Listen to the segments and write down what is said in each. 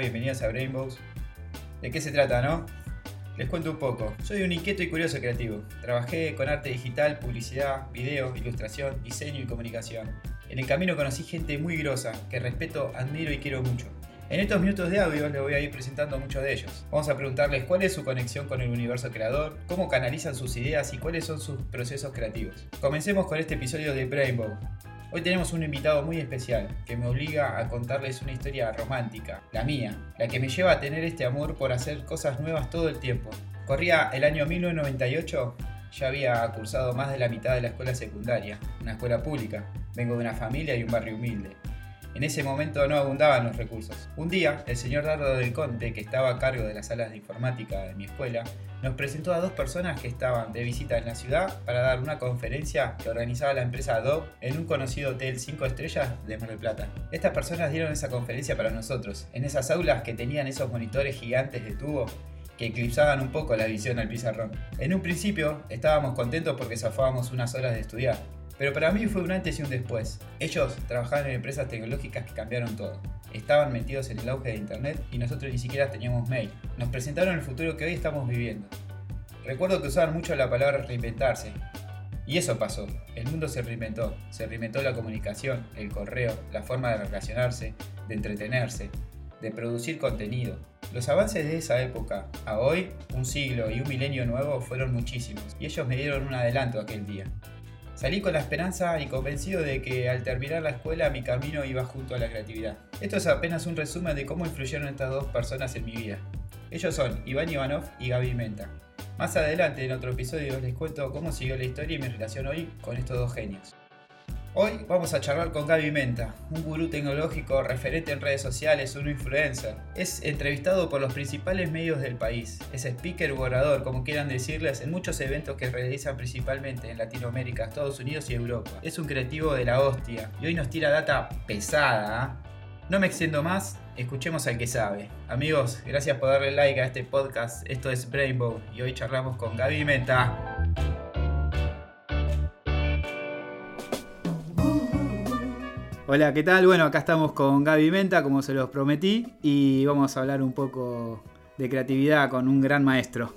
bienvenidos a Brainbows. ¿De qué se trata, no? Les cuento un poco. Soy un inquieto y curioso creativo. Trabajé con arte digital, publicidad, video, ilustración, diseño y comunicación. En el camino conocí gente muy grosa, que respeto, admiro y quiero mucho. En estos minutos de audio les voy a ir presentando muchos de ellos. Vamos a preguntarles cuál es su conexión con el universo creador, cómo canalizan sus ideas y cuáles son sus procesos creativos. Comencemos con este episodio de Brainbow. Hoy tenemos un invitado muy especial que me obliga a contarles una historia romántica, la mía, la que me lleva a tener este amor por hacer cosas nuevas todo el tiempo. Corría el año 1998, ya había cursado más de la mitad de la escuela secundaria, una escuela pública. Vengo de una familia y un barrio humilde. En ese momento no abundaban los recursos. Un día, el señor Dardo del Conte, que estaba a cargo de las salas de informática de mi escuela, nos presentó a dos personas que estaban de visita en la ciudad para dar una conferencia que organizaba la empresa Adobe en un conocido hotel 5 estrellas de Mar del Plata. Estas personas dieron esa conferencia para nosotros, en esas aulas que tenían esos monitores gigantes de tubo que eclipsaban un poco la visión al pizarrón. En un principio estábamos contentos porque zafábamos unas horas de estudiar, pero para mí fue un antes y un después. Ellos trabajaban en empresas tecnológicas que cambiaron todo. Estaban metidos en el auge de Internet y nosotros ni siquiera teníamos mail. Nos presentaron el futuro que hoy estamos viviendo. Recuerdo que usaban mucho la palabra reinventarse. Y eso pasó. El mundo se reinventó. Se reinventó la comunicación, el correo, la forma de relacionarse, de entretenerse, de producir contenido. Los avances de esa época a hoy, un siglo y un milenio nuevo, fueron muchísimos. Y ellos me dieron un adelanto aquel día. Salí con la esperanza y convencido de que al terminar la escuela mi camino iba junto a la creatividad. Esto es apenas un resumen de cómo influyeron estas dos personas en mi vida. Ellos son Iván Ivanov y Gaby Menta. Más adelante en otro episodio les cuento cómo siguió la historia y mi relación hoy con estos dos genios. Hoy vamos a charlar con Gaby Menta, un gurú tecnológico referente en redes sociales, un influencer. Es entrevistado por los principales medios del país. Es speaker u orador, como quieran decirles, en muchos eventos que realizan principalmente en Latinoamérica, Estados Unidos y Europa. Es un creativo de la hostia y hoy nos tira data pesada. ¿ah? No me extiendo más, escuchemos al que sabe. Amigos, gracias por darle like a este podcast. Esto es Brainbow y hoy charlamos con Gaby Menta. Hola, ¿qué tal? Bueno, acá estamos con Gaby Menta, como se los prometí, y vamos a hablar un poco de creatividad con un gran maestro.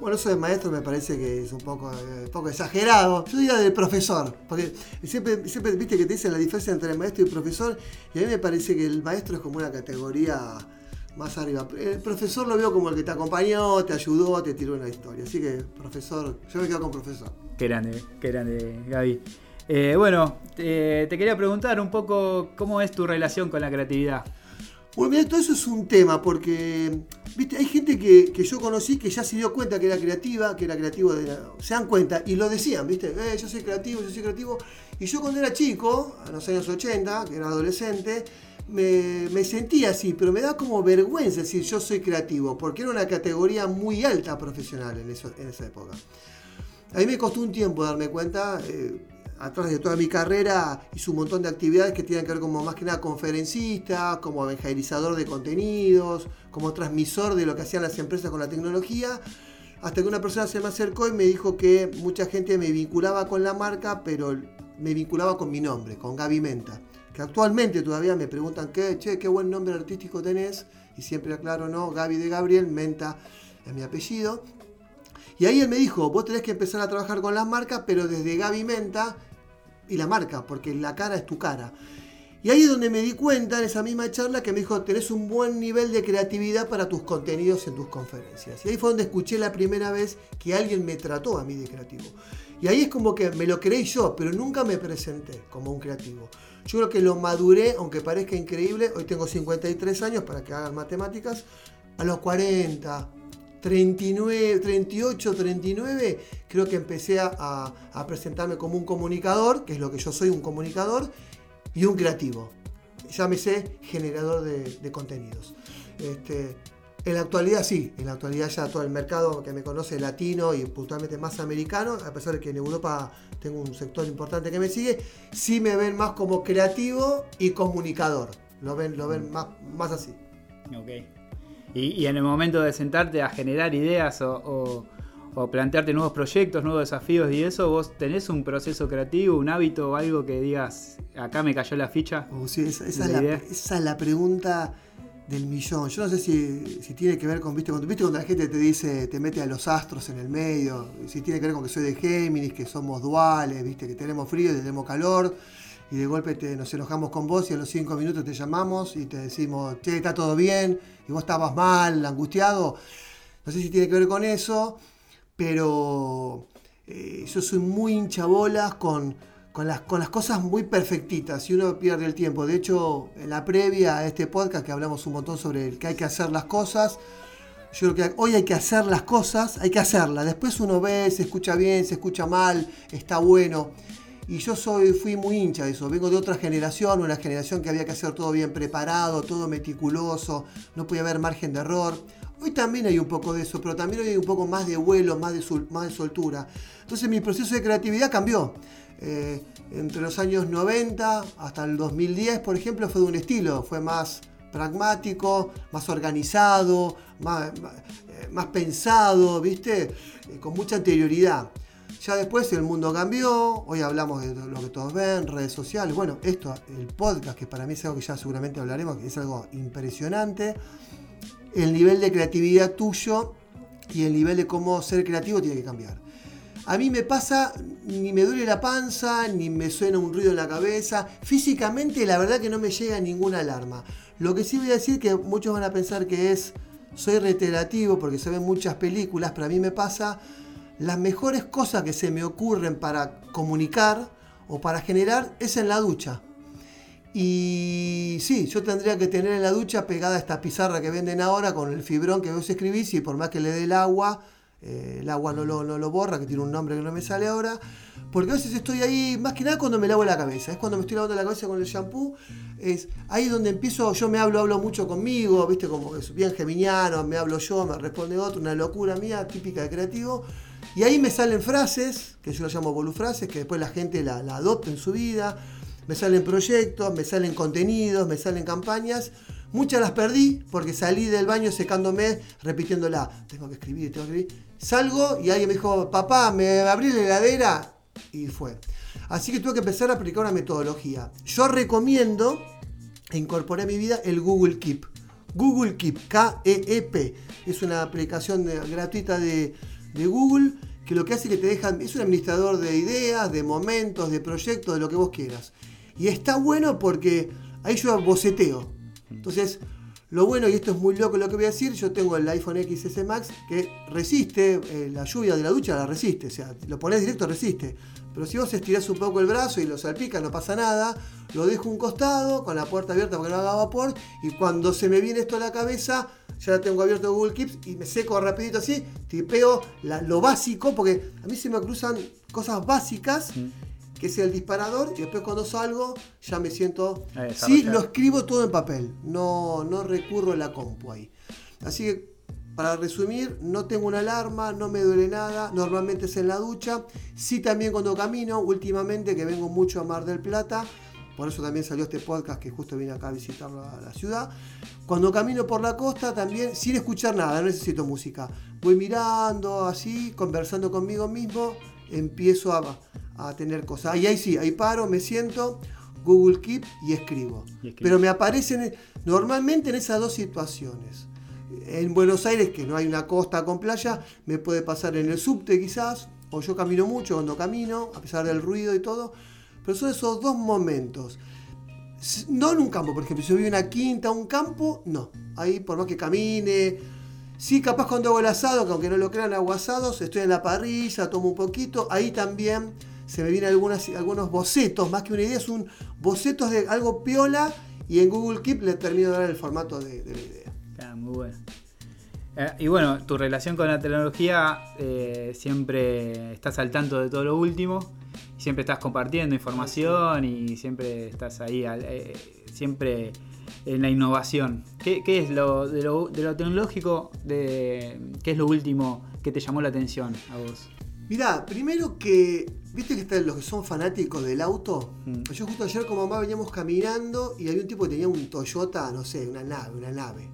Bueno, eso de maestro me parece que es un poco, eh, poco exagerado. Yo diría del profesor, porque siempre, siempre viste que te dicen la diferencia entre el maestro y el profesor, y a mí me parece que el maestro es como una categoría más arriba. El profesor lo veo como el que te acompañó, te ayudó, te tiró una historia. Así que, profesor, yo me quedo con profesor. Qué grande, qué grande, Gaby. Eh, bueno, te quería preguntar un poco cómo es tu relación con la creatividad. Bueno, mira, todo eso es un tema, porque viste, hay gente que, yo conocí que ya se dio cuenta que era creativa, que era creativo, de se dan cuenta y lo decían, viste, eh, yo soy creativo, yo soy creativo. Y yo cuando era chico, a los años 80, que era adolescente, me, sentía así, pero me da como vergüenza decir yo soy creativo, porque era una categoría muy alta profesional en, en esa época. A mí me costó un tiempo darme cuenta. Eh, atrás de toda mi carrera hice un montón de actividades que tienen que ver como más que nada conferencista, como evangelizador de contenidos, como transmisor de lo que hacían las empresas con la tecnología, hasta que una persona se me acercó y me dijo que mucha gente me vinculaba con la marca, pero me vinculaba con mi nombre, con Gaby Menta, que actualmente todavía me preguntan qué, che, qué buen nombre artístico tenés, y siempre aclaro, no, Gaby de Gabriel, Menta es mi apellido. Y ahí él me dijo, vos tenés que empezar a trabajar con las marcas, pero desde Gaby Menta y la marca, porque la cara es tu cara. Y ahí es donde me di cuenta en esa misma charla que me dijo, tenés un buen nivel de creatividad para tus contenidos en tus conferencias. Y ahí fue donde escuché la primera vez que alguien me trató a mí de creativo. Y ahí es como que me lo creí yo, pero nunca me presenté como un creativo. Yo creo que lo maduré, aunque parezca increíble, hoy tengo 53 años para que hagan matemáticas, a los 40, 39, 38, 39, creo que empecé a, presentarme como un comunicador, que es lo que yo soy, un comunicador, y un creativo. Llámese generador de, contenidos. Este, en la actualidad sí, en la actualidad ya todo el mercado que me conoce latino y puntualmente más americano, a pesar de que en Europa tengo un sector importante que me sigue, sí me ven más como creativo y comunicador. Lo ven, lo ven más, más así. Okay. Y, en el momento de sentarte a generar ideas o, plantearte nuevos proyectos, nuevos desafíos y eso, vos tenés un proceso creativo, un hábito o algo que digas, acá me cayó la ficha. Uh, esa, es la, pregunta del millón. Yo no sé si, tiene que ver con, ¿viste? Cuando, ¿viste cuando la gente te dice, te mete a los astros en el medio? Si tiene que ver con que soy de Géminis, que somos duales, ¿viste? Que tenemos frío y tenemos calor. Y de golpe te, nos enojamos con vos y a los cinco minutos te llamamos y te decimos, che, está todo bien, y vos estabas mal, angustiado. No sé si tiene que ver con eso, pero eh, yo soy muy hinchabolas con con las, con las cosas muy perfectitas y uno pierde el tiempo. De hecho, en la previa a este podcast que hablamos un montón sobre el que hay que hacer las cosas, yo creo que hoy hay que hacer las cosas, hay que hacerlas. Después uno ve, se escucha bien, se escucha mal, está bueno. Y yo soy, fui muy hincha de eso. Vengo de otra generación, una generación que había que hacer todo bien preparado, todo meticuloso, no podía haber margen de error. Hoy también hay un poco de eso, pero también hay un poco más de vuelo, más de, más de soltura. Entonces mi proceso de creatividad cambió. Eh, entre los años 90 hasta el 2010, por ejemplo, fue de un estilo, fue más pragmático, más organizado, más, más, eh, pensado, ¿viste? Eh, con mucha anterioridad. Ya después el mundo cambió, hoy hablamos de lo que todos ven, redes sociales, bueno, esto, el podcast, que para mí es algo que ya seguramente hablaremos, es algo impresionante, el nivel de creatividad tuyo y el nivel de cómo ser creativo tiene que cambiar. A mí me pasa, ni me duele la panza, ni me suena un ruido en la cabeza. Físicamente, la verdad que no me llega ninguna alarma. Lo que sí voy a decir que muchos van a pensar que es, soy reiterativo porque se ven muchas películas, pero a mí me pasa, las mejores cosas que se me ocurren para comunicar o para generar es en la ducha. Y sí, yo tendría que tener en la ducha pegada esta pizarra que venden ahora con el fibrón que vos escribís y por más que le dé el agua, eh, el agua no lo, no lo borra, que tiene un nombre que no me sale ahora, porque a veces estoy ahí, más que nada cuando me lavo la cabeza, es cuando me estoy lavando la cabeza con el shampoo, es ahí donde empiezo, yo me hablo, hablo mucho conmigo, viste, como es bien geminiano, me hablo yo, me responde otro, una locura mía, típica de creativo, y ahí me salen frases, que yo las llamo bolufrases, que después la gente la, la adopta en su vida, me salen proyectos, me salen contenidos, me salen campañas, Muchas las perdí porque salí del baño secándome, repitiéndola. Tengo que escribir, tengo que escribir. Salgo y alguien me dijo, papá, me abrí la heladera y fue. Así que tuve que empezar a aplicar una metodología. Yo recomiendo e incorporé a mi vida el Google Keep. Google Keep, K-E-E-P. Es una aplicación gratuita de, de Google que lo que hace es que te dejan, es un administrador de ideas, de momentos, de proyectos, de lo que vos quieras. Y está bueno porque ahí yo boceteo. Entonces, lo bueno, y esto es muy loco lo que voy a decir, yo tengo el iPhone XS Max que resiste, eh, la lluvia de la ducha la resiste, o sea, lo pones directo resiste. Pero si vos estirás un poco el brazo y lo salpicas, no pasa nada, lo dejo un costado con la puerta abierta para que no haga vapor y cuando se me viene esto a la cabeza, ya tengo abierto Google Keeps y me seco rapidito así, tipeo lo básico, porque a mí se me cruzan cosas básicas que es el disparador, y después cuando salgo ya me siento... Sí, lo escribo todo en papel, no, no recurro a la compu ahí. Así que, para resumir, no tengo una alarma, no me duele nada, normalmente es en la ducha, sí también cuando camino, últimamente que vengo mucho a Mar del Plata, por eso también salió este podcast que justo vine acá a visitar la, la, ciudad. Cuando camino por la costa también, sin escuchar nada, no necesito música. Voy mirando así, conversando conmigo mismo, empiezo a, a tener cosas. Y ahí sí, ahí paro, me siento, Google Keep y escribo. Pero me aparecen normalmente en esas dos situaciones. En Buenos Aires, que no hay una costa con playa, me puede pasar en el subte quizás, o yo camino mucho cuando camino, a pesar del ruido y todo. Pero son esos dos momentos. No en un campo, por ejemplo, si yo vivo en una quinta, un campo, no. Ahí por más que camine, Sí, capaz cuando hago el asado, que aunque no lo crean, hago asados, estoy en la parrilla, tomo un poquito, ahí también se me vienen algunas, algunos bocetos, más que una idea, es un bocetos de algo piola y en Google Keep le termino de dar el formato de, la idea. Está muy bueno. Eh, y bueno, tu relación con la tecnología eh, siempre estás al tanto de todo lo último, siempre estás compartiendo información y siempre estás ahí, eh, siempre en la innovación. ¿Qué, es lo de, lo de, lo tecnológico, de, qué es lo último que te llamó la atención a vos? Mirá, primero que, viste que están los que son fanáticos del auto. Mm. Yo justo ayer con mamá veníamos caminando y había un tipo que tenía un Toyota, no sé, una nave, una nave.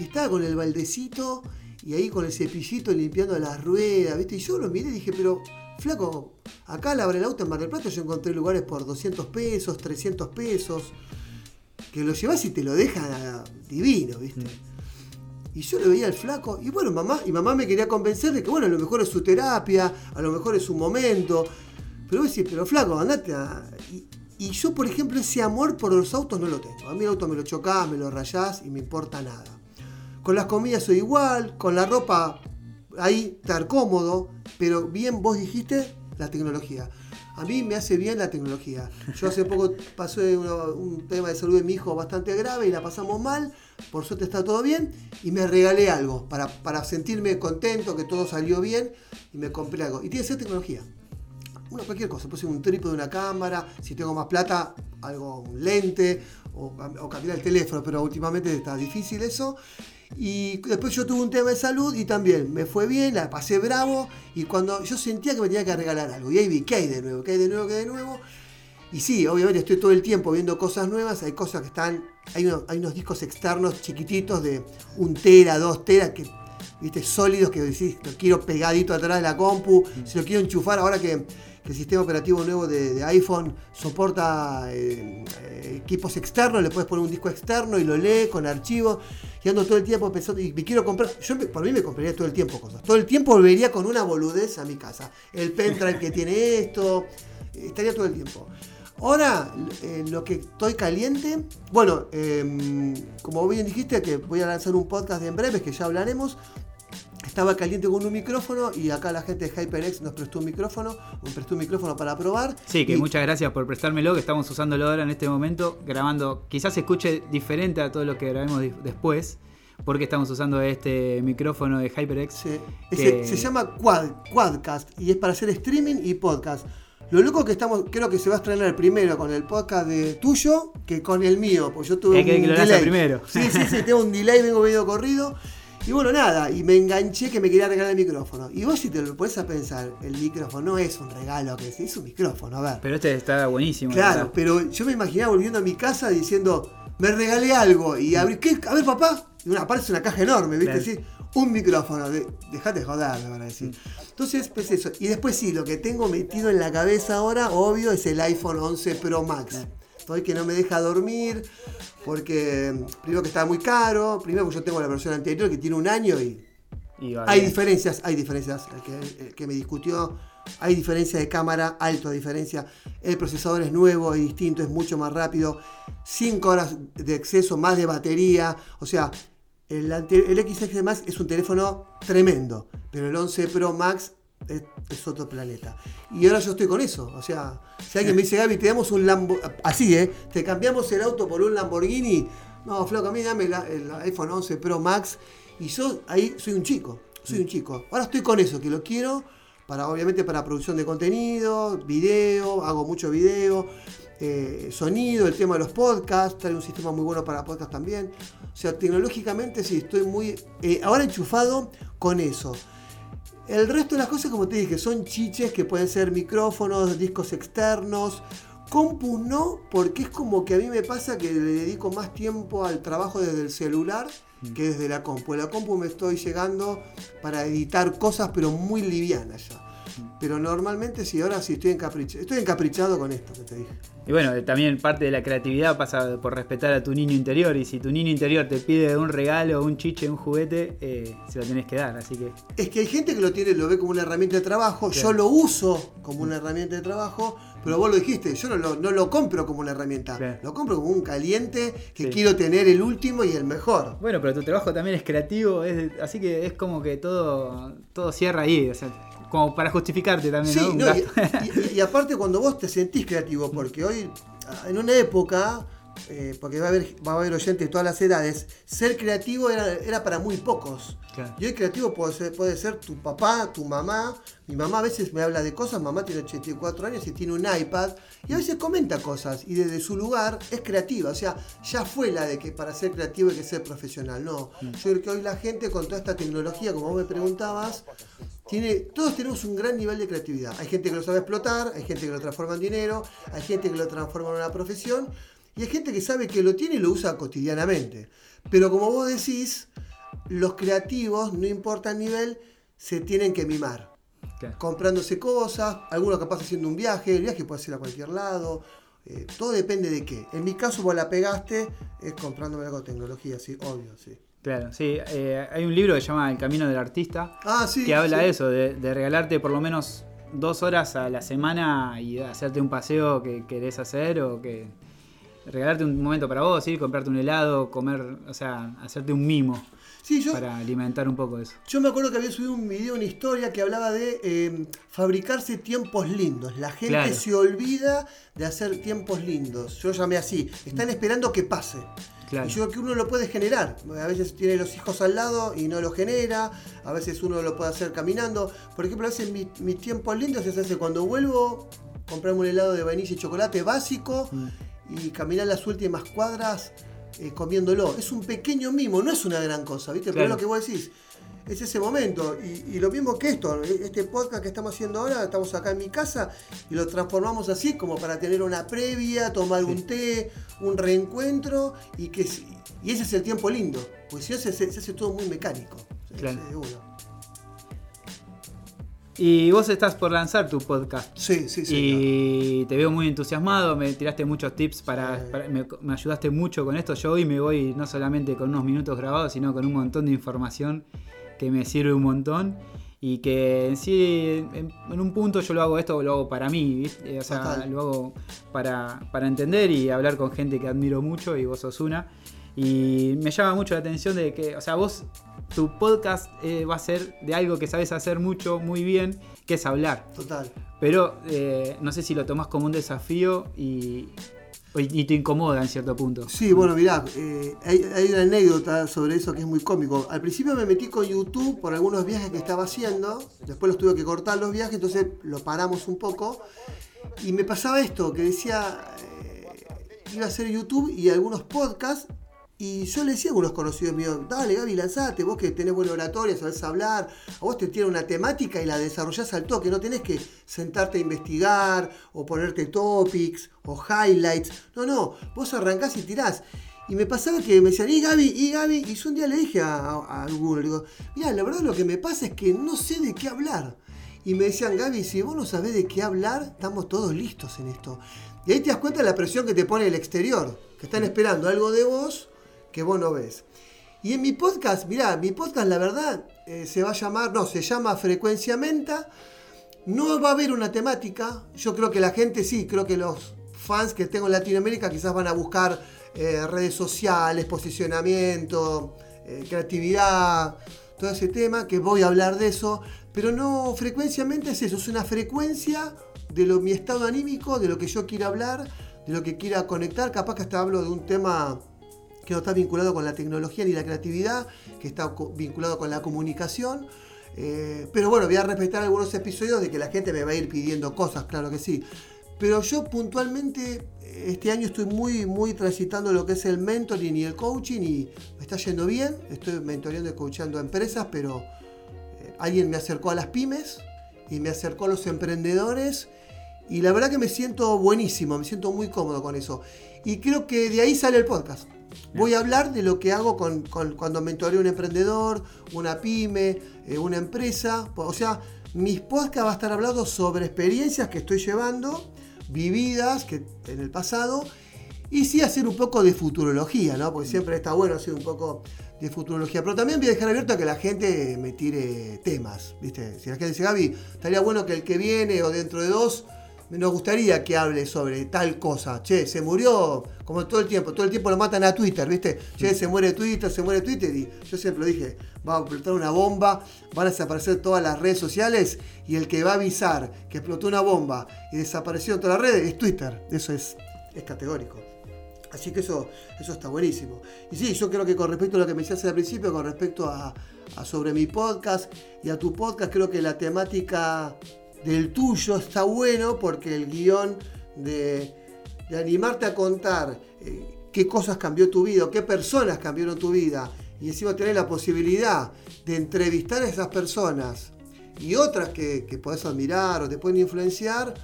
Y estaba con el baldecito y ahí con el cepillito limpiando las ruedas, viste. Y yo lo miré y dije, pero flaco, acá al abrir el auto en Mar del Plata yo encontré lugares por 200 pesos, 300 pesos. que lo llevas y te lo deja divino, ¿viste? Y yo le veía al flaco, y bueno, mamá, y mamá me quería convencer de que, bueno, a lo mejor es su terapia, a lo mejor es su momento. Pero vos decís, pero flaco, andate a. Y, y yo, por ejemplo, ese amor por los autos no lo tengo. A mí el auto me lo chocás, me lo rayás y me importa nada. Con las comidas soy igual, con la ropa ahí estar cómodo, pero bien vos dijiste la tecnología. A mí me hace bien la tecnología. Yo hace poco pasé un tema de salud de mi hijo bastante grave y la pasamos mal. Por suerte está todo bien. Y me regalé algo para, para sentirme contento, que todo salió bien. Y me compré algo. Y tiene que ser tecnología. Bueno, cualquier cosa. Puede ser un trípode de una cámara. Si tengo más plata, algo, un lente. O, o cambiar el teléfono. Pero últimamente está difícil eso. Y después yo tuve un tema de salud y también me fue bien, la pasé bravo. Y cuando yo sentía que me tenía que regalar algo. Y ahí vi, ¿qué hay de nuevo? ¿Qué hay de nuevo? ¿Qué hay de nuevo? Y sí, obviamente estoy todo el tiempo viendo cosas nuevas. Hay cosas que están. Hay unos, hay unos discos externos chiquititos de un tera, dos teras, que, viste, sólidos que decís, lo quiero pegadito atrás de la compu. Si lo quiero enchufar, ahora que el sistema operativo nuevo de, iPhone soporta eh, eh, equipos externos, le puedes poner un disco externo y lo lee con archivos. Y ando todo el tiempo pensando, y me quiero comprar. Yo por mí me compraría todo el tiempo cosas. Todo el tiempo volvería con una boludez a mi casa. El pendrive que tiene esto. Estaría todo el tiempo. Ahora, eh, lo que estoy caliente, bueno, eh, como bien dijiste, que voy a lanzar un podcast en breves, que ya hablaremos. Estaba caliente con un micrófono y acá la gente de HyperX nos prestó un micrófono, nos prestó un micrófono para probar. Sí, que Y- muchas gracias por prestármelo, que estamos usándolo ahora en este momento, grabando. Quizás se escuche diferente a todo lo que grabemos después, porque estamos usando este micrófono de HyperX. Sí. que- se llama Quad, Quadcast y es para hacer streaming y podcast. Lo loco que estamos, creo que se va a estrenar primero con el podcast de tuyo que con el mío, pues yo tuve Es que- un que delay. primero. Sí, sí, sí, tengo un delay, vengo medio corrido. Y bueno, nada, y me enganché que me quería regalar el micrófono. Y vos si te lo pones a pensar, el micrófono no es un regalo, que es, es un micrófono, a ver. Pero este está buenísimo. la Claro, pero yo me imaginaba volviendo a mi casa diciendo, me regalé algo y abrí, ¿qué? A ver, papá, y una, aparece una caja enorme, ¿viste? Claro. Un micrófono, de, dejate de joder, me van a decir. Entonces, pues eso. Y después sí, lo que tengo metido en la cabeza ahora, obvio, es el iPhone 11 Pro Max. Estoy que no me deja dormir, porque primero que está muy caro, primero que yo tengo la versión anterior que tiene un año y Y hay diferencias, hay diferencias. El que, el que me discutió, hay diferencia de cámara, alta diferencia. El procesador es nuevo, es distinto, es mucho más rápido. 5 horas de exceso, más de batería. O sea, el, el XS Max es un teléfono tremendo, pero el 11 Pro Max es, es otro planeta. Y ahora yo estoy con eso. O sea, si alguien me dice, Gaby, te damos un Lambo, así, ¿eh? Te cambiamos el auto por un Lamborghini. No, flaco, a mí dame la- el iPhone 11 Pro Max. Y yo ahí soy un chico, soy un chico. Ahora estoy con eso, que lo quiero, para obviamente para producción de contenido, video, hago mucho video, eh, sonido, el tema de los podcasts, trae un sistema muy bueno para podcast también. O sea, tecnológicamente sí, estoy muy eh, ahora enchufado con eso. El resto de las cosas, como te dije, son chiches que pueden ser micrófonos, discos externos. Compu no, porque es como que a mí me pasa que le dedico más tiempo al trabajo desde el celular que desde la compu. La compu me estoy llegando para editar cosas, pero muy livianas ya. Pero normalmente sí, ahora sí estoy encaprichado. Estoy encaprichado con esto que te dije. Y bueno, eh, también parte de la creatividad pasa por respetar a tu niño interior. Y si tu niño interior te pide un regalo, un chiche, un juguete, eh, se lo tenés que dar. Así que Es que hay gente que lo tiene, lo ve como una herramienta de trabajo. Yo lo uso como una herramienta de trabajo, pero vos lo dijiste, yo no lo, no lo compro como una herramienta. Claro. Lo compro como un caliente que Sí. quiero tener el último y el mejor. Bueno, pero tu trabajo también es creativo, es- así que es como que todo, todo cierra ahí, o sea, como para justificarte también, Sí, ¿no? Un no, y, gasto. y- y aparte cuando vos te sentís creativo, porque hoy, en una época, eh, porque va a, haber, va a haber oyentes de todas las edades, ser creativo era, era para muy pocos. Claro. Y hoy creativo puede ser, puede ser tu papá, tu mamá. Mi mamá a veces me habla de cosas, mamá tiene 84 años y tiene un iPad y a veces comenta cosas y desde su lugar es creativa. O sea, ya fue la de que para ser creativo hay que ser profesional. No, yo creo que hoy la gente con toda esta tecnología, como vos me preguntabas, tiene, todos tenemos un gran nivel de creatividad. Hay gente que lo sabe explotar, hay gente que lo transforma en dinero, hay gente que lo transforma en una profesión y hay gente que sabe que lo tiene y lo usa cotidianamente. Pero como vos decís, los creativos, no importa el nivel, se tienen que mimar. Claro. Comprándose cosas, algunos capaz haciendo un viaje, el viaje puede ser a cualquier lado, Eh, todo depende de qué. En mi caso, vos la pegaste, es comprándome algo de tecnología, sí, obvio, sí. Claro, sí. eh, hay un libro que se llama El Camino del Artista, Ah, sí. que habla sí. de eso, de, de regalarte por lo menos dos horas a la semana y hacerte un paseo que querés hacer o que regalarte un momento para vos, ir, comprarte un helado, comer, o sea, hacerte un mimo Sí, yo, para alimentar un poco eso. yo me acuerdo que había subido un video, una historia que hablaba de eh, fabricarse tiempos lindos. La gente Claro. se olvida de hacer tiempos lindos. Yo llamé así. Están esperando que pase. Claro. Y yo creo que uno lo puede generar. A veces tiene los hijos al lado y no lo genera. A veces uno lo puede hacer caminando. Por ejemplo, a veces mis, tiempos lindos se hace cuando vuelvo, comprarme un helado de vainilla y chocolate básico Mm. Y caminar las últimas cuadras eh, comiéndolo. Es un pequeño mimo, no es una gran cosa, ¿viste? Pero es lo que vos decís. Es ese momento. Y, y lo mismo que esto, este podcast que estamos haciendo ahora, estamos acá en mi casa y lo transformamos así como para tener una previa, tomar un té, un reencuentro y que y ese es el tiempo lindo. Porque si no se, hace todo muy mecánico. Claro. se-. Y vos estás por lanzar tu podcast. Sí, sí, sí. Y te veo muy entusiasmado, me tiraste muchos tips para, Sí. para- me, me ayudaste mucho con esto. Yo hoy me voy no solamente con unos minutos grabados, sino con un montón de información que me sirve un montón. Y que en sí, en, en un punto yo lo hago esto, lo hago para mí, ¿viste? O sea, Total. lo hago para, para entender y hablar con gente que admiro mucho y vos sos una. Y me llama mucho la atención de que, o sea, vos, tu podcast eh, va a ser de algo que sabes hacer mucho, muy bien, que es hablar. Total. Pero eh, no sé si lo tomás como un desafío y, y te incomoda en cierto punto. Sí, bueno, mirá, eh, hay, hay una anécdota sobre eso que es muy cómico. Al principio me metí con YouTube por algunos viajes que estaba haciendo, después los tuve que cortar los viajes, entonces lo paramos un poco. Y me pasaba esto, que decía, eh, iba a hacer YouTube y algunos podcasts, y yo le decía a algunos conocidos míos, dale Gaby, lanzate, vos que tenés buena oratoria, sabés hablar, a vos te tiene una temática y la desarrollás al toque, no tenés que sentarte a investigar o ponerte topics o highlights, no, no, vos arrancás y tirás. Y me pasaba que me decían, y Gaby, y Gaby, y yo un día le dije a, a, alguno, le digo, mira, la verdad lo que me pasa es que no sé de qué hablar. Y me decían, Gaby, si vos no sabés de qué hablar, estamos todos listos en esto. Y ahí te das cuenta de la presión que te pone el exterior, que están esperando algo de vos que vos no ves. Y en mi podcast, mirá, mi podcast la verdad eh, se va a llamar, no, se llama Frecuencia Menta. No va a haber una temática. Yo creo que la gente sí, creo que los fans que tengo en Latinoamérica quizás van a buscar eh, redes sociales, posicionamiento, eh, creatividad, todo ese tema, que voy a hablar de eso. Pero no, frecuenciamente es eso, es una frecuencia de lo, mi estado anímico, de lo que yo quiera hablar, de lo que quiera conectar. Capaz que hasta hablo de un tema que no está vinculado con la tecnología ni la creatividad, que está vinculado con la comunicación. Eh, pero bueno, voy a respetar algunos episodios de que la gente me va a ir pidiendo cosas, claro que sí. Pero yo puntualmente este año estoy muy, muy transitando lo que es el mentoring y el coaching y me está yendo bien. Estoy mentoreando y coachando a empresas, pero eh, alguien me acercó a las pymes y me acercó a los emprendedores y la verdad que me siento buenísimo, me siento muy cómodo con eso. Y creo que de ahí sale el podcast. Voy a hablar de lo que hago con, con- cuando mentoreo un emprendedor, una pyme, eh, una empresa. O sea, mis podcasts va a estar hablando sobre experiencias que estoy llevando, vividas que, en el pasado, y sí hacer un poco de futurología, ¿no? Porque siempre está bueno hacer un poco de futurología. Pero también voy a dejar abierto a que la gente me tire temas, ¿viste? Si la gente dice, Gaby, estaría bueno que el que viene o dentro de dos nos gustaría que hable sobre tal cosa. Che, se murió, como todo el tiempo, todo el tiempo lo matan a Twitter, ¿viste? Che, se muere Twitter, se muere Twitter. Y yo siempre lo dije, va a explotar una bomba, van a desaparecer todas las redes sociales y el que va a avisar que explotó una bomba y desapareció todas las redes es Twitter. Eso es, es categórico. Así que eso, eso está buenísimo. Y sí, yo creo que con respecto a lo que me decías al principio, con respecto a, a sobre mi podcast y a tu podcast, creo que la temática del tuyo está bueno porque el guion de, de animarte a contar eh, qué cosas cambió tu vida, qué personas cambiaron tu vida, y encima tener la posibilidad de entrevistar a esas personas y otras que, que podés admirar o te pueden influenciar,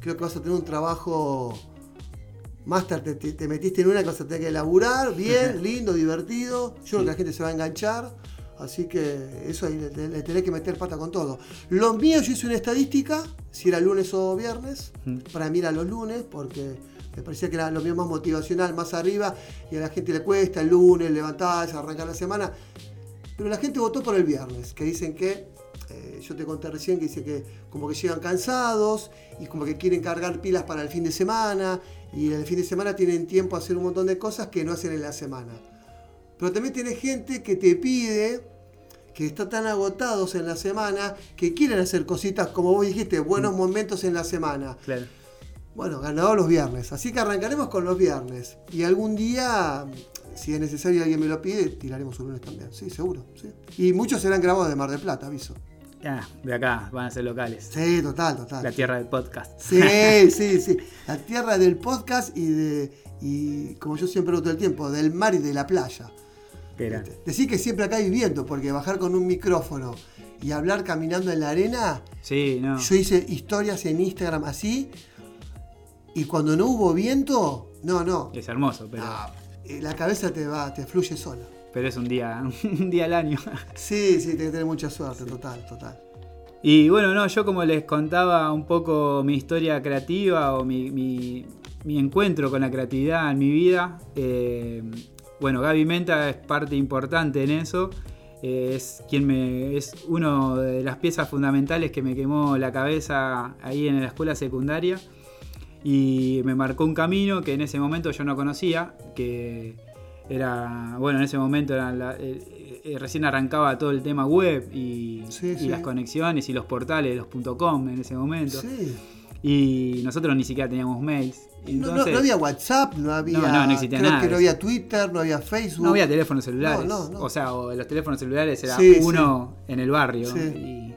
creo que vas a tener un trabajo Master, te, te- te metiste en una que vas a tener que elaborar, bien, lindo, divertido. Yo creo que la gente se va a enganchar. Así que eso ahí le, le tenés que meter pata con todo. Los míos yo hice una estadística, si era lunes o viernes. Mm. Para mí era los lunes, porque me parecía que era lo mío más motivacional, más arriba, y a la gente le cuesta el lunes, levantarse, arrancar la semana. Pero la gente votó por el viernes, que dicen que, eh, yo te conté recién, que dice que como que llegan cansados y como que quieren cargar pilas para el fin de semana, y en el fin de semana tienen tiempo a hacer un montón de cosas que no hacen en la semana. Pero también tiene gente que te pide, que está tan agotados en la semana, que quieren hacer cositas, como vos dijiste, buenos momentos en la semana. Claro. Bueno, ganador los viernes. Así que arrancaremos con los viernes. Y algún día, si es necesario y alguien me lo pide, tiraremos un lunes también. Sí, seguro. sí. Y muchos serán grabados de Mar del Plata, aviso. Ah, de acá van a ser locales. Sí, total, total. La tierra del podcast. Sí, sí, sí. La tierra del podcast y de. Y como yo siempre digo todo el tiempo, del mar y de la playa. Grande. Decir que siempre acá hay viento, porque bajar con un micrófono y hablar caminando en la arena, Sí, no. yo hice historias en Instagram así, y cuando no hubo viento, no, no, Es hermoso, pero, Ah, eh, la cabeza te va, te fluye sola. pero es un día, un día al año. Sí, sí, tenés que tener mucha suerte, total, total. Y bueno, no, yo como les contaba un poco mi historia creativa o mi, mi- mi encuentro con la creatividad en mi vida, eh, bueno, Gaby Menta es parte importante en eso. eh, es quien me. es uno de las piezas fundamentales que me quemó la cabeza ahí en la escuela secundaria. Y me marcó un camino que en ese momento yo no conocía, que era, bueno, en ese momento era la- eh, eh, recién arrancaba todo el tema web y, Sí, y sí. las conexiones y los portales, los .com en ese momento. Sí. Y nosotros ni siquiera teníamos mails. No, no- Entonces, no había WhatsApp, no había. No, no, no existía creo nada que no había Twitter, no había Facebook. no había teléfonos celulares. No. O sea, o los teléfonos celulares era Sí, uno en el barrio Sí.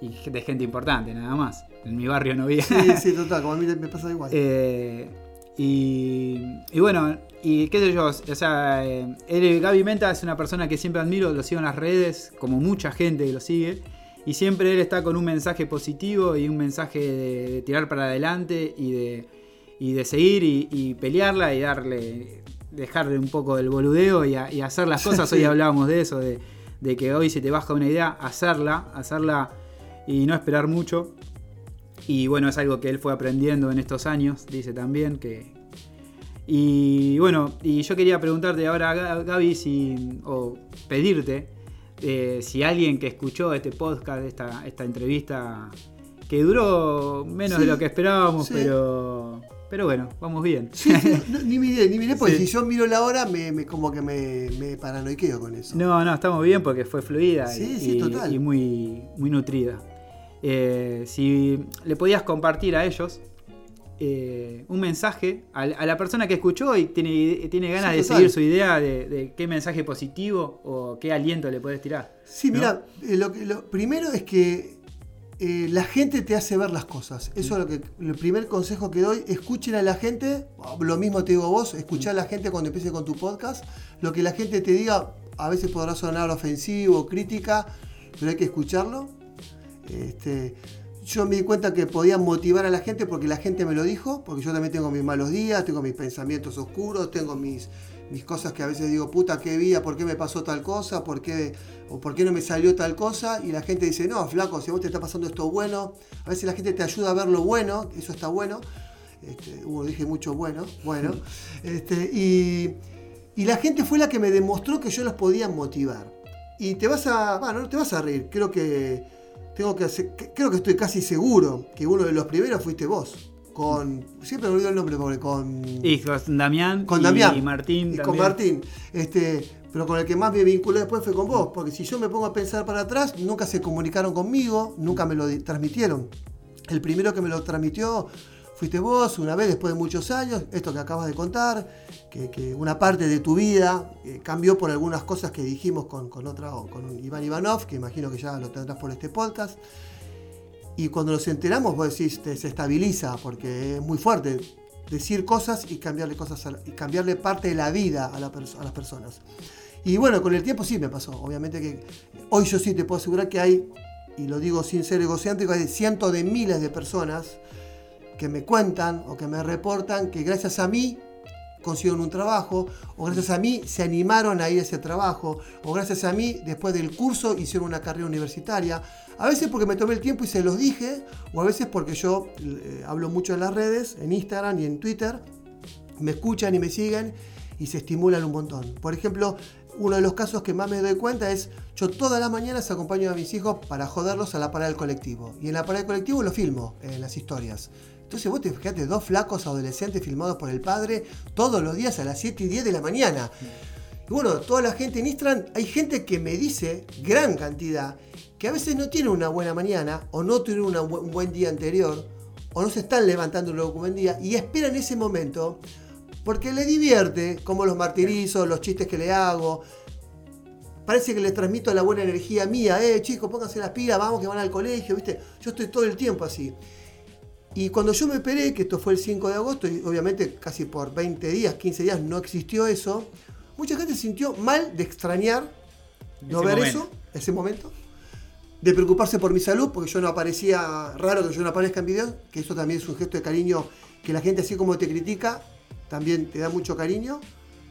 y, y de gente importante, nada más. En mi barrio no había. Sí, sí, total, como a mí me pasa igual. Eh, y, y bueno, y qué sé yo, o sea, eh, Gaby Menta es una persona que siempre admiro, lo sigo en las redes, como mucha gente que lo sigue, y siempre él está con un mensaje positivo y un mensaje de, de tirar para adelante y de, y de seguir y, y pelearla y darle, dejarle un poco del boludeo y, a- y hacer las cosas. Sí. Hoy hablábamos de eso, de, de que hoy si te baja una idea, hacerla, hacerla y no esperar mucho. Y bueno, es algo que él fue aprendiendo en estos años, dice también que... Y bueno, y yo quería preguntarte ahora, Ga- Gaby, si, o pedirte, eh, si alguien que escuchó este podcast, esta, esta entrevista, que duró menos Sí, de lo que esperábamos, sí. pero, pero bueno, vamos bien. Sí, no, ni miré, ni miré, porque si yo miro la hora, me, me- como que me, me paranoiqueo con eso. No, no, estamos bien porque fue fluida total. y muy, muy nutrida. Eh, si le podías compartir a ellos eh, un mensaje a, la- a la persona que escuchó y tiene, tiene ganas Sí, de total. seguir su idea de, de qué mensaje positivo o qué aliento le puedes tirar. Sí, ¿no? mira, eh, lo, lo primero es que eh, la gente te hace ver las cosas. Eso es lo que el primer consejo que doy. Escuchen a la gente. Lo mismo te digo a vos. Escuchá a la gente cuando empieces con tu podcast. Lo que la gente te diga, a veces podrá sonar ofensivo, crítica, pero hay que escucharlo. Este, yo me di cuenta que podía motivar a la gente porque la gente me lo dijo, porque yo también tengo mis malos días, tengo mis pensamientos oscuros, tengo mis, mis cosas que a veces digo, puta, qué vida, ¿por qué me pasó tal cosa? ¿Por qué, ¿O por qué no me salió tal cosa? Y la gente dice, no, flaco, si a vos te está pasando esto bueno, a veces la gente te ayuda a ver lo bueno, eso está bueno. Este, hubo, dije mucho bueno, bueno. Este, y, y la gente fue la que me demostró que yo los podía motivar. Y te vas a, bueno, no te vas a reír, creo que tengo que hacer- creo que estoy casi seguro que uno de los primeros fuiste vos. Con, siempre me olvido el nombre, pobre, con... Y con Damián, Con Damián. y Martín. Y con. Martín. Este, pero con el que más me vinculé después fue con vos. Porque si yo me pongo a pensar para atrás, nunca se comunicaron conmigo, nunca me lo transmitieron. El primero que me lo transmitió fuiste vos, una vez después de muchos años, esto que acabas de contar, que, que una parte de tu vida eh, cambió por algunas cosas que dijimos con, con otra, o con Iván Ivanov, que imagino que ya lo tendrás por este podcast. Y cuando nos enteramos, vos decís, te- se estabiliza, porque es muy fuerte decir cosas y cambiarle cosas a y cambiarle parte de la vida a, la a las personas. Y bueno, con el tiempo sí me pasó. Obviamente que hoy yo sí te puedo asegurar que hay, y lo digo sin ser egocéntrico, hay cientos de miles de personas que me cuentan o que me reportan que gracias a mí consiguieron un trabajo, o gracias a mí se animaron a ir a ese trabajo, o gracias a mí después del curso hicieron una carrera universitaria. A veces porque me tomé el tiempo y se los dije, o a veces porque yo eh, hablo mucho en las redes, en Instagram y en Twitter, me escuchan y me siguen y se estimulan un montón. Por ejemplo, uno de los casos que más me doy cuenta es, yo todas las mañanas acompaño a mis hijos para joderlos a la parada del colectivo. Y en la parada del colectivo lo filmo, en las historias. Entonces vos te fijate, dos flacos adolescentes filmados por el padre todos los días a las 7 y 10 de la mañana. Y bueno, toda la gente en Instagram, hay gente que me dice, gran cantidad, que a veces no tiene una buena mañana, o no tiene un buen día anterior, o no se están levantando un buen día, y esperan ese momento porque le divierte cómo los martirizo, los chistes que le hago. Parece que le transmito la buena energía mía, eh, chicos, pónganse las pilas, vamos que van al colegio, ¿viste? Yo estoy todo el tiempo así. Y cuando yo me operé, que esto fue el 5 de agosto, y obviamente casi por 20 días, 15 días no existió eso, mucha gente se sintió mal de extrañar no ver eso, ese momento, de preocuparse por mi salud, porque yo no aparecía, raro que yo no aparezca en videos, que eso también es un gesto de cariño que la gente así como te critica, también te da mucho cariño.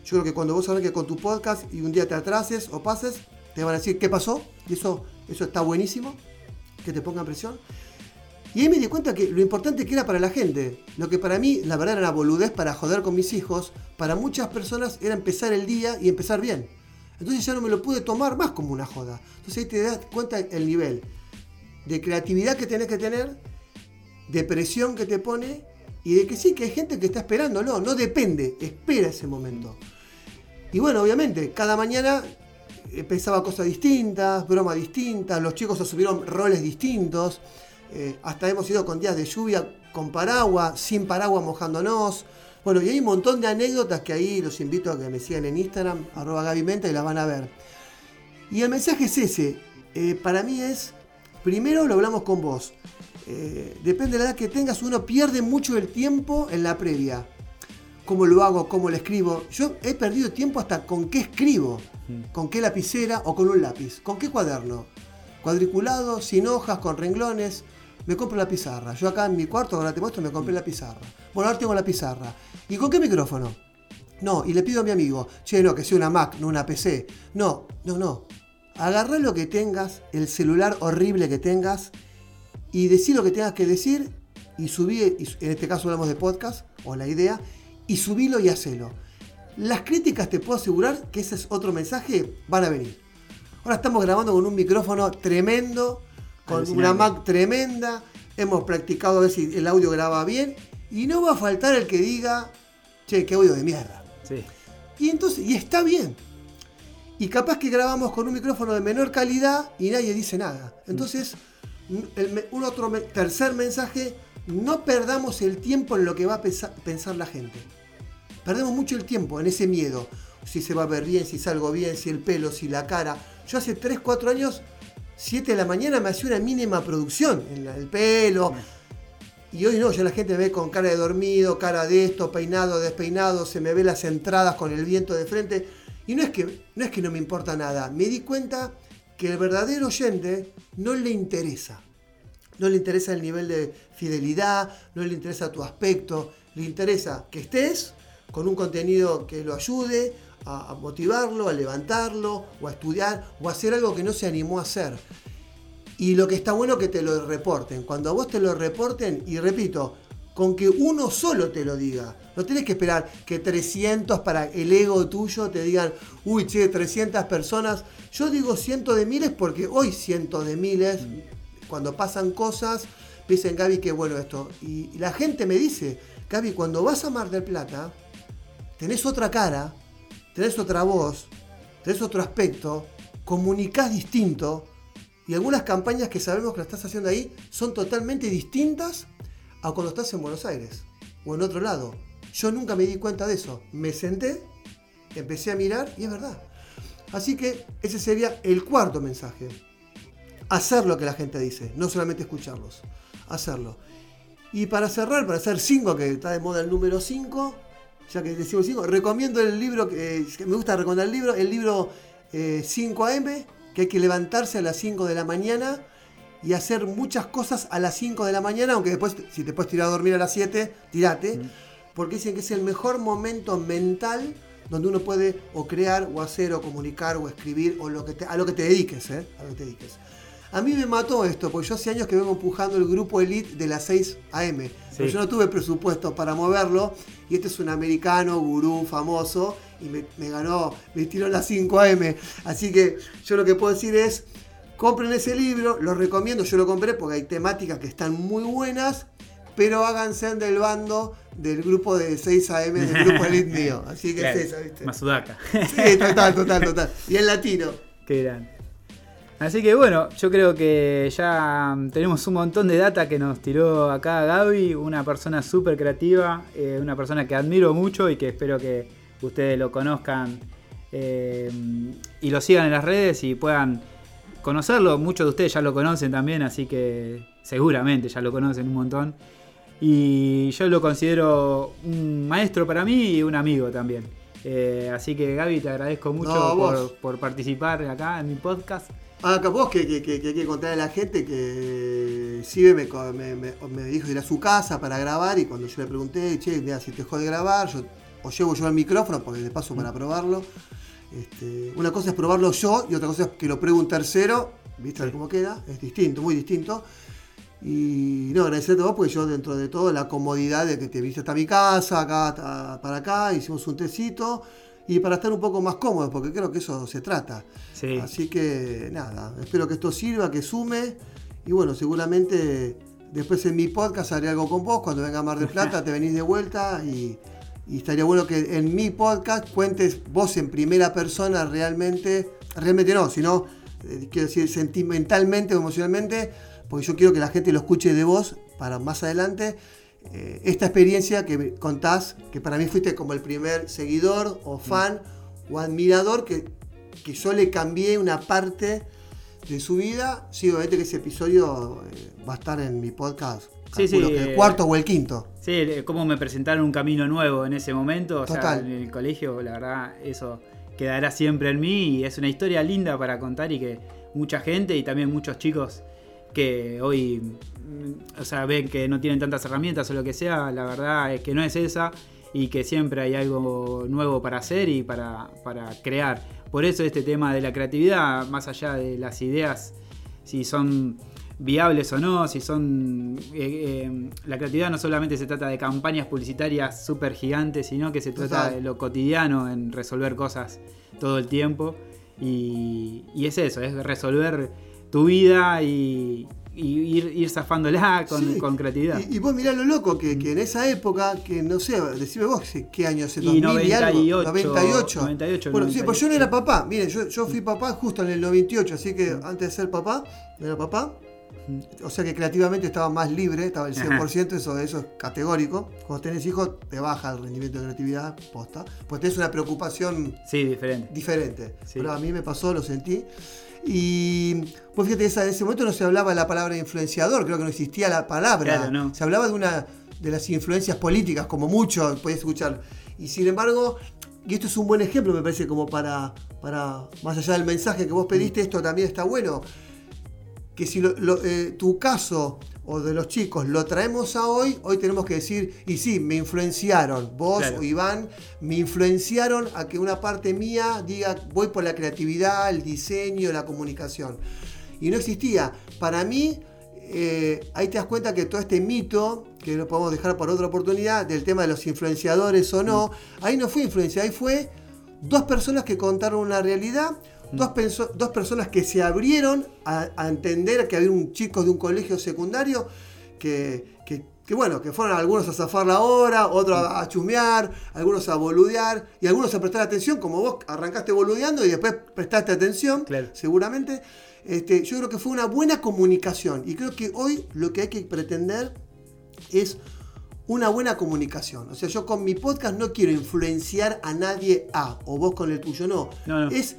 Yo creo que cuando vos que con tu podcast y un día te atrases o pases, te van a decir qué pasó, y eso, eso está buenísimo, que te pongan presión. Y ahí me di cuenta que lo importante que era para la gente, lo que para mí la verdad era una boludez para joder con mis hijos, para muchas personas era empezar el día y empezar bien. Entonces ya no me lo pude tomar más como una joda. Entonces ahí te das cuenta el nivel de creatividad que tenés que tener, de presión que te pone y de que sí, que hay gente que está esperándolo, no depende, espera ese momento. Y bueno, obviamente, cada mañana eh, pensaba cosas distintas, bromas distintas, los chicos asumieron roles distintos, eh, hasta hemos ido con días de lluvia con paraguas, sin paraguas mojándonos. Bueno, y hay un montón de anécdotas que ahí los invito a que me sigan en Instagram, arroba Gaby Menta, y las van a ver. Y el mensaje es ese, eh, para mí es, primero lo hablamos con vos, eh, depende de la edad que tengas, uno pierde mucho el tiempo en la previa. ¿Cómo lo hago? ¿Cómo lo escribo? Yo he perdido tiempo hasta con qué escribo, mm. con qué lapicera o con un lápiz, con qué cuaderno. Cuadriculado, sin hojas, con renglones. Me compro la pizarra. Yo acá en mi cuarto, ahora te muestro, me compré la pizarra. Bueno, ahora tengo la pizarra. ¿Y con qué micrófono? No, y le pido a mi amigo, che, no, que sea una Mac, no una PC. No, no, no. Agarré lo que tengas, el celular horrible que tengas, y decir lo que tengas que decir y subí, en este caso hablamos de podcast o la idea, y subilo y hacelo. Las críticas te puedo asegurar que ese es otro mensaje, van a venir. Ahora estamos grabando con un micrófono tremendo, con una Mac tremenda, hemos practicado a ver si el audio graba bien y no va a faltar el que diga, che, qué audio de mierda. Sí. Y entonces, y está bien. Y capaz que grabamos con un micrófono de menor calidad y nadie dice nada. Entonces, un otro tercer mensaje, no perdamos el tiempo en lo que va a pensar la gente. Perdemos mucho el tiempo en ese miedo. Si se va a ver bien, si salgo bien, si el pelo, si la cara. Yo hace 3, 4 años, 7 de la mañana me hacía una mínima producción en el pelo. Y hoy no, ya la gente me ve con cara de dormido, cara de esto, peinado, despeinado, se me ve las entradas con el viento de frente. Y no es que no, es que no me importa nada. Me di cuenta que el verdadero oyente no le interesa. No le interesa el nivel de fidelidad, no le interesa tu aspecto, le interesa que estés con un contenido que lo ayude a, motivarlo, a levantarlo, o a estudiar, o a hacer algo que no se animó a hacer. Y lo que está bueno que te lo reporten. Cuando a vos te lo reporten, y repito, con que uno solo te lo diga. No tenés que esperar que 300 para el ego tuyo te digan, uy, che, 300 personas. Yo digo cientos de miles porque hoy cientos de miles, cuando pasan cosas, dicen, Gaby, qué bueno esto. Y, la gente me dice, Gaby, cuando vas a Mar del Plata, tenés otra cara, tenés otra voz, tenés otro aspecto, comunicás distinto. Y algunas campañas que sabemos que la estás haciendo ahí son totalmente distintas a cuando estás en Buenos Aires o en otro lado. Yo nunca me di cuenta de eso. Me senté, empecé a mirar y es verdad. Así que ese sería el cuarto mensaje. Hacer lo que la gente dice, no solamente escucharlos. Hacerlo. Y para cerrar, para hacer 5, que está de moda el número 5, ya que decimos 5, recomiendo el libro, que, me gusta recomendar el libro, el libro 5AM, eh, que hay que levantarse a las 5 de la mañana y hacer muchas cosas a las 5 de la mañana, aunque después, si te puedes tirar a dormir a las 7, tirate. porque dicen que es el mejor momento mental donde uno puede o crear o hacer o comunicar o escribir o lo que te- a lo que te dediques, ¿eh? A lo que te dediques. A mí me mató esto, porque yo hace años que vengo empujando el grupo Elite de las 6 AM. Pero yo no tuve presupuesto para moverlo. Y este es un americano, gurú, famoso. Y me, me ganó, me tiró las 5 AM. Así que yo lo que puedo decir es, compren ese libro, lo recomiendo, yo lo compré porque hay temáticas que están muy buenas. Pero háganse del bando del grupo de 6 AM, del grupo Elite mío. Así que Claro, es esa, ¿viste? Masudaca. Sí, total, total, total. Y en latino. Qué gran. Así que bueno, yo creo que ya tenemos un montón de data que nos tiró acá Gaby, una persona súper creativa, eh, una persona que admiro mucho y que espero que ustedes lo conozcan eh, y lo sigan en las redes y puedan conocerlo. Muchos de ustedes ya lo conocen también, así que seguramente ya lo conocen un montón. Y yo lo considero un maestro para mí y un amigo también. Eh, así que Gaby, te agradezco mucho No, por, por participar acá en mi podcast. Ah, acá vos que, que, que, que hay que contarle a la gente que Sibe me, me, me- dijo ir a su casa para grabar y cuando yo le pregunté, che, mira, si te dejó de grabar, yo, o llevo yo el micrófono porque de paso para probarlo. Este, una cosa es probarlo yo y otra cosa es que lo pruebe un tercero, viste ver cómo queda, es distinto, muy distinto. Y no, agradecerte a vos porque yo dentro de todo la comodidad de que te viste hasta mi casa, acá hasta- para acá, hicimos un tecito y para estar un poco más cómodos, porque creo que eso se trata. Sí. Así que nada, espero que esto sirva, que sume. Y bueno, seguramente después en mi podcast haré algo con vos. Cuando venga a Mar del Plata te venís de vuelta y, y estaría bueno que en mi podcast cuentes vos en primera persona realmente, realmente no, sino, eh, quiero decir, sentimentalmente o emocionalmente, porque yo quiero que la gente lo escuche de vos para más adelante. eh, esta experiencia que contás, que para mí fuiste como el primer seguidor o fan o admirador que, que yo le cambié una parte de su vida. Sí, obviamente que ese episodio eh, va a estar en mi podcast. Sí, sí, que el eh, cuarto o el quinto. Sí, cómo me presentaron un camino nuevo en ese momento, o sea, Total. en el colegio, la verdad, eso quedará siempre en mí y es una historia linda para contar y que mucha gente y también muchos chicos que hoy, o sea, ven que no tienen tantas herramientas o lo que sea, la verdad es que no es esa y que siempre hay algo nuevo para hacer y para, para crear. Por eso este tema de la creatividad, más allá de las ideas, si son viables o no, si son... eh, eh, la creatividad no solamente se trata de campañas publicitarias súper gigantes, sino que se trata Total. de lo cotidiano, en resolver cosas todo el tiempo. Y, y es eso, es resolver tu vida y, y ir, ir zafándola con, Sí. con creatividad. Y, y vos mirá lo loco, que, que en esa época, que no sé, decime vos ¿qué- año es, Y 2000 y algo, 98, 98. 98, bueno, sí, pues yo no 98. era papá. Miren, yo, yo fui papá justo en el 98, así que antes de ser papá, era papá. O sea que creativamente estaba más libre, estaba el 100%, eso, eso es categórico. Cuando tenés hijos, te baja el rendimiento de creatividad, posta. Pues tenés una preocupación Sí, diferente. diferente. Sí. Pero a mí me pasó, lo sentí. Y pues fíjate, en ese momento no se hablaba de la palabra influenciador, creo que no existía la palabra. Claro, no. Se hablaba de una de las influencias políticas, como mucho podías escuchar. Y sin embargo, y esto es un buen ejemplo, me parece, como para, para más allá del mensaje que vos pediste, esto también está bueno. Que si lo- lo- eh, tu caso o de los chicos lo traemos a hoy, hoy tenemos que decir, y sí, me influenciaron, vos Claro. o Iván, me influenciaron a que una parte mía diga, voy por la creatividad, el diseño, la comunicación. Y no existía. Para mí, eh, ahí te das cuenta que todo este mito, que lo podemos dejar para otra oportunidad, del tema de los influenciadores o no, ahí no fue influencia, ahí fue dos personas que contaron una realidad, dos, penso- dos personas que se abrieron a, a entender que había un chico de un colegio secundario que, que- que, bueno, que fueron algunos a zafar la hora, otros a, a chumear, algunos a boludear y algunos a prestar atención, como vos arrancaste boludeando y después prestaste atención, Claro. seguramente. Este, yo creo que fue una buena comunicación y creo que hoy lo que hay que pretender es una buena comunicación. O sea, yo con mi podcast no quiero influenciar a nadie a, o vos con el tuyo, no. No, no. Es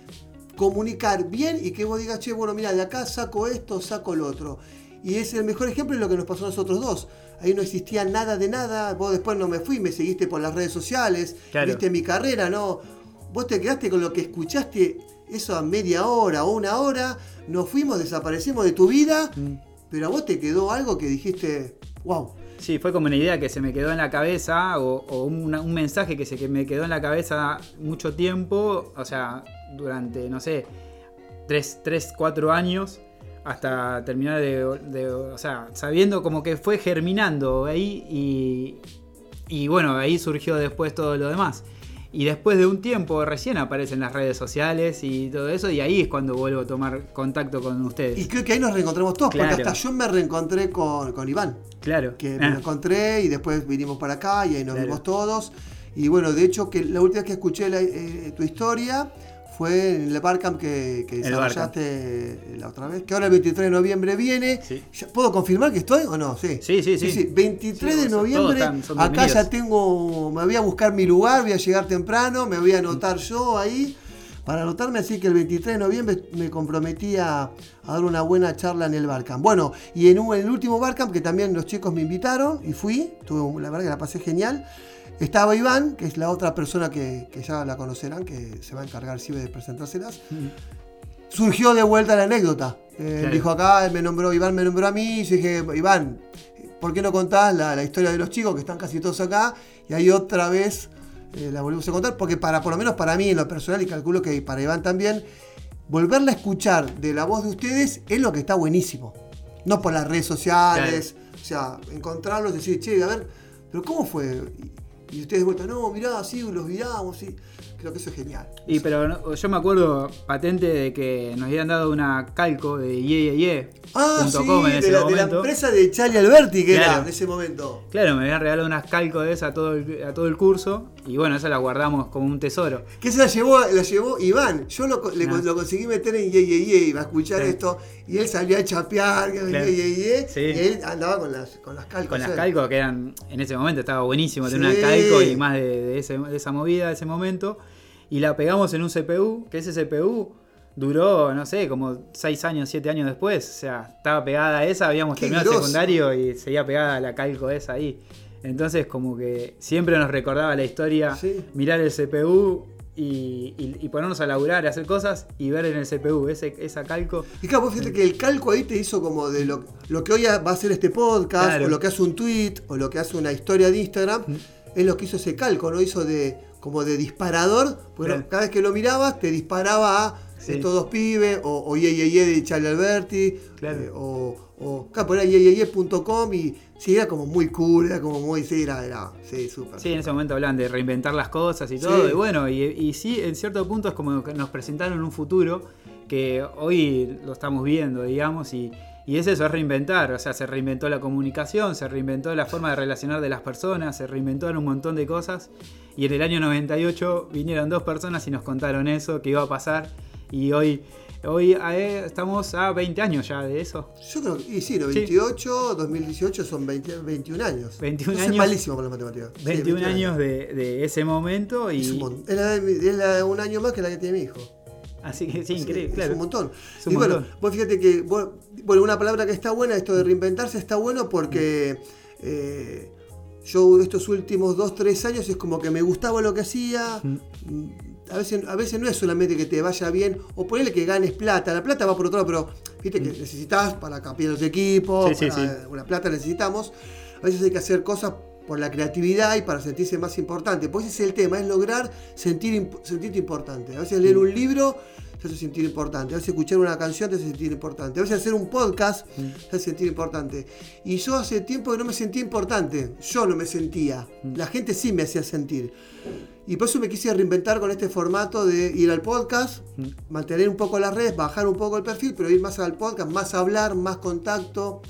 comunicar bien y que vos digas, che, bueno, mira, de acá saco esto, saco lo otro. Y es el mejor ejemplo de lo que nos pasó a nosotros dos. Ahí no existía nada de nada, vos después no me fui, me seguiste por las redes sociales, Claro. viste mi carrera, ¿no? Vos te quedaste con lo que escuchaste eso a media hora o una hora, nos fuimos, desaparecimos de tu vida, Mm. pero a vos te quedó algo que dijiste, wow. Sí, fue como una idea que se me quedó en la cabeza o, o una- un mensaje que se que me quedó en la cabeza mucho tiempo, o sea, durante, no sé, 3, 3 4 años hasta terminar de, de- o sea, sabiendo como que fue germinando ahí y, y bueno, ahí surgió después todo lo demás. Y después de un tiempo recién aparecen las redes sociales y todo eso y ahí es cuando vuelvo a tomar contacto con ustedes. Y creo que ahí nos reencontramos todos, Claro. porque hasta yo me reencontré con, con Iván, claro. que Ah, me lo encontré y después vinimos para acá y ahí nos Claro. vimos todos. Y bueno, de hecho, que la última vez que escuché la- eh, tu historia fue en el Barcamp que, que El desarrollaste la otra vez, que ahora el 23 de noviembre viene. Sí. ¿Puedo confirmar que estoy o no? Sí, Sí, sí, sí. 23 Sí, de noviembre, están- acá ya tengo, me voy a buscar mi lugar, voy a llegar temprano, me voy a anotar yo ahí. Para anotarme, así que el 23 de noviembre me comprometí a, a dar una buena charla en el Barcamp. Bueno, y en, un- en el último Barcamp, que también los chicos me invitaron y fui, tuve, la verdad que la pasé genial. Estaba Iván, que es la otra persona que, que ya la conocerán, que se va a encargar sí de presentárselas. Surgió de vuelta la anécdota. Eh, Claro. Dijo acá, él me nombró, Iván me nombró a mí, y yo dije, Iván, ¿por qué no contás la, la historia de los chicos que están casi todos acá? Y ahí otra vez eh, la volvimos a contar, porque para, por lo menos para mí en lo personal, y calculo que para Iván también, volverla a escuchar de la voz de ustedes es lo que está buenísimo. No por las redes sociales, o sea, encontrarlos, decir, che, a ver, pero ¿cómo fue? Y, ustedes de vuelta, no, mirá, sí, los miramos, sí. Creo que eso es genial. Y pero no- yo me acuerdo patente de que nos habían dado una calco de Ah, sí, en ese de, la, de la empresa de Charlie Alberti, que Claro. era en ese momento. Claro, me habían regalado unas calcos de esa a todo el, a todo el curso y bueno, esa la guardamos como un tesoro. Que se la llevó, la llevó Iván. Yo lo, le- lo conseguí meter en Ye Ye Ye, iba a escuchar Sí. esto. Y él salía a chapear, Claro. Ye Ye Ye, Sí. Y él andaba con las, con las calcos. Con las calcos que eran, en ese momento estaba buenísimo tener una calco y más de, de ese- de esa movida, de ese momento. Y la pegamos en un CPU, que ese CPU duró, no sé, como 6 años, 7 años después. O sea, estaba pegada a esa, habíamos Qué terminado el groso. secundario y seguía pegada la calco esa ahí. Entonces como que siempre nos recordaba la historia, Sí. mirar el CPU y, y- y ponernos a laburar, a hacer cosas y ver en el CPU ese, esa calco. Y claro, vos fíjate que el calco ahí te hizo como de lo, lo que hoy va a ser este podcast, Claro. o lo que hace un tweet, o lo que hace una historia de Instagram, es lo que hizo ese calco, ¿no? Hizo de como de disparador, porque Claro. cada vez que lo mirabas te disparaba a Sí. estos dos pibes, o, o Ye Ye Ye de Charlie Alberti, Claro. eh, o, o acá por ahí yeyeye.com y sí, era como muy cool, era como muy, sí, era, era sí, súper. Sí, en ese momento hablan de reinventar las cosas y todo. Sí. Y bueno, y, y sí, en cierto punto es como que nos presentaron un futuro que hoy lo estamos viendo, digamos, y, y es eso, es reinventar. O sea, se reinventó la comunicación, se reinventó la forma de relacionar de las personas, se reinventaron un montón de cosas. Y en el año 98 vinieron dos personas y nos contaron eso, que iba a pasar. Y hoy, hoy eh, estamos a 20 años ya de eso. Yo creo que, y sí, 98, 2018 son 20, 21 años. 21 Yo soy años. malísimo con la matemática. Sí, 21 años de, de ese momento y... Es un, es la es la un año más que la que tiene mi hijo. Así que sí, increíble, es claro. un montón. Es un y bueno, montón. vos fíjate que, vos- bueno, una palabra que está buena, esto de reinventarse está bueno porque eh, yo estos últimos dos, tres años es como que me gustaba lo que hacía. Mm. Mm, A veces, a veces no es solamente que te vaya bien o ponerle que ganes plata. La plata va por otro lado, pero viste que necesitas para cambiar los equipos, Mm. Sí, sí, para- sí. una plata necesitamos. A veces hay que hacer cosas por la creatividad y para sentirse más importante. Pues ese es el tema, es lograr sentir, sentirte importante. A veces leer un libro te hace sentir importante. A veces escuchar una canción te hace sentir importante. A veces hacer un podcast te hace sentir importante. Y yo hace tiempo que no me sentía importante. Yo no me sentía. La gente sí me hacía sentir. Y por eso me quise reinventar con este formato de ir al podcast, mantener un poco las redes, bajar un poco el perfil, pero ir más al podcast, más hablar, más contacto,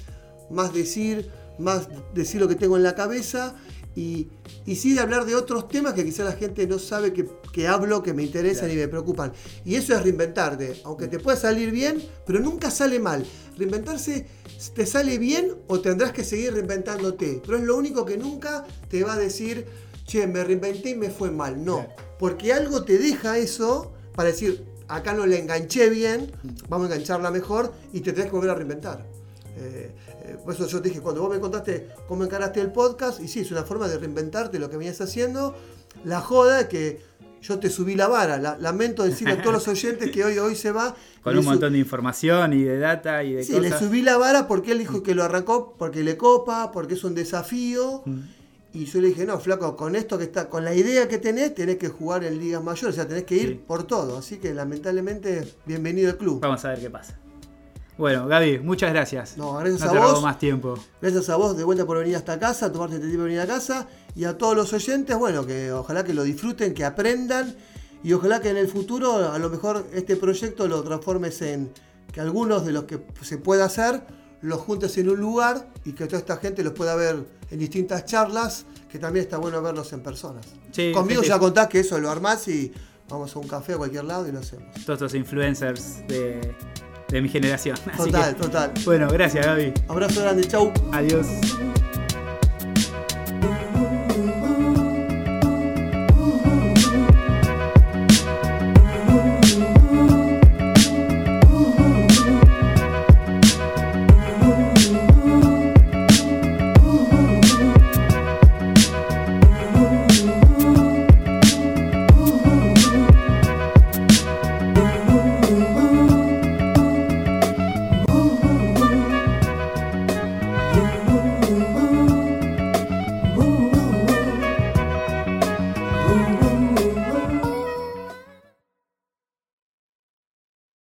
más decir, más decir lo que tengo en la cabeza y, y sí de hablar de otros temas que quizá la gente no sabe que, que hablo, que me interesan y me preocupan. Y eso es reinventarte, aunque te pueda salir bien, pero nunca sale mal. Reinventarse te sale bien o tendrás que seguir reinventándote, pero es lo único que nunca te va a decir, che, me reinventé y me fue mal. No, porque algo te deja eso para decir, acá no la enganché bien, vamos a engancharla mejor y te tenés que volver a reinventar. Eh, por eso yo te dije, cuando vos me contaste cómo encaraste el podcast, y sí, es una forma de reinventarte lo que venías haciendo. La joda es que yo te subí la vara. La- lamento decirle a todos los oyentes que hoy, hoy se va. Con Le un montón de información y de data y de Sí, le cosas. subí la vara porque él dijo que lo arrancó porque le copa, porque es un desafío. Mm. Y yo le dije, no, flaco, con esto que está, con la idea que tenés, tenés que jugar en ligas mayores, o sea, tenés que ir Sí. por todo. Así que lamentablemente, bienvenido al club. Vamos a ver qué pasa. Bueno, Gaby, muchas gracias. No, gracias no a te vos. robo más tiempo. Gracias a vos de vuelta por venir hasta casa, tomarte este tiempo de venir a casa. Y a todos los oyentes, bueno, que ojalá que lo disfruten, que aprendan. Y ojalá que en el futuro, a lo mejor este proyecto lo transformes en que algunos de los que se pueda hacer, los juntes en un lugar y que toda esta gente los pueda ver en distintas charlas, que también está bueno verlos en personas. Sí, Conmigo ya contás que eso lo armás y vamos a un café a cualquier lado y lo hacemos. Todos estos influencers de, de mi generación. Así Total, que, total. bueno, gracias Gaby. Abrazo grande, chau. Adiós.